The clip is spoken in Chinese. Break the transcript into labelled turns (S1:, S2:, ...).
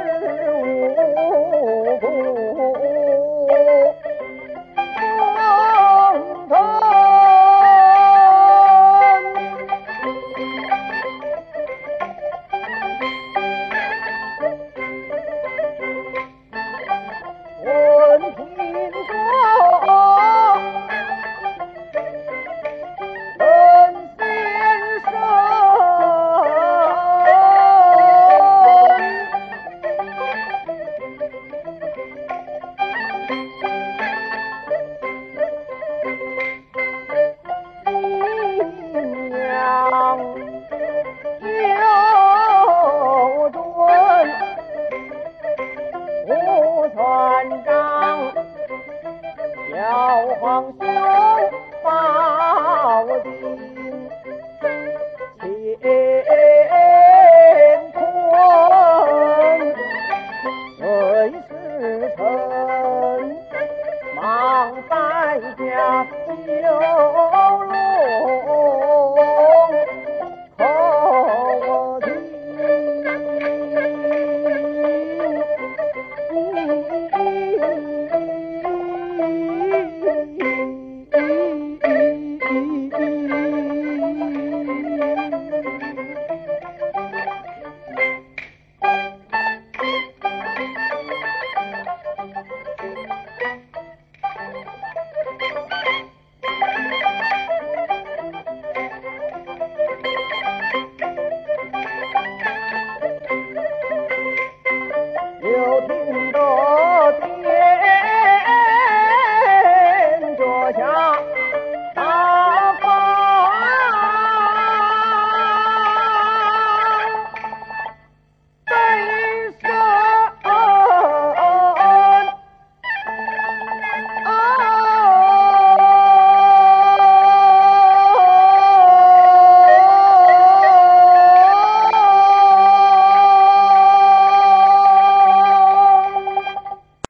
S1: eu 九准，胡团长，小黄兄，报信乾坤，为师臣，忙在家修罗。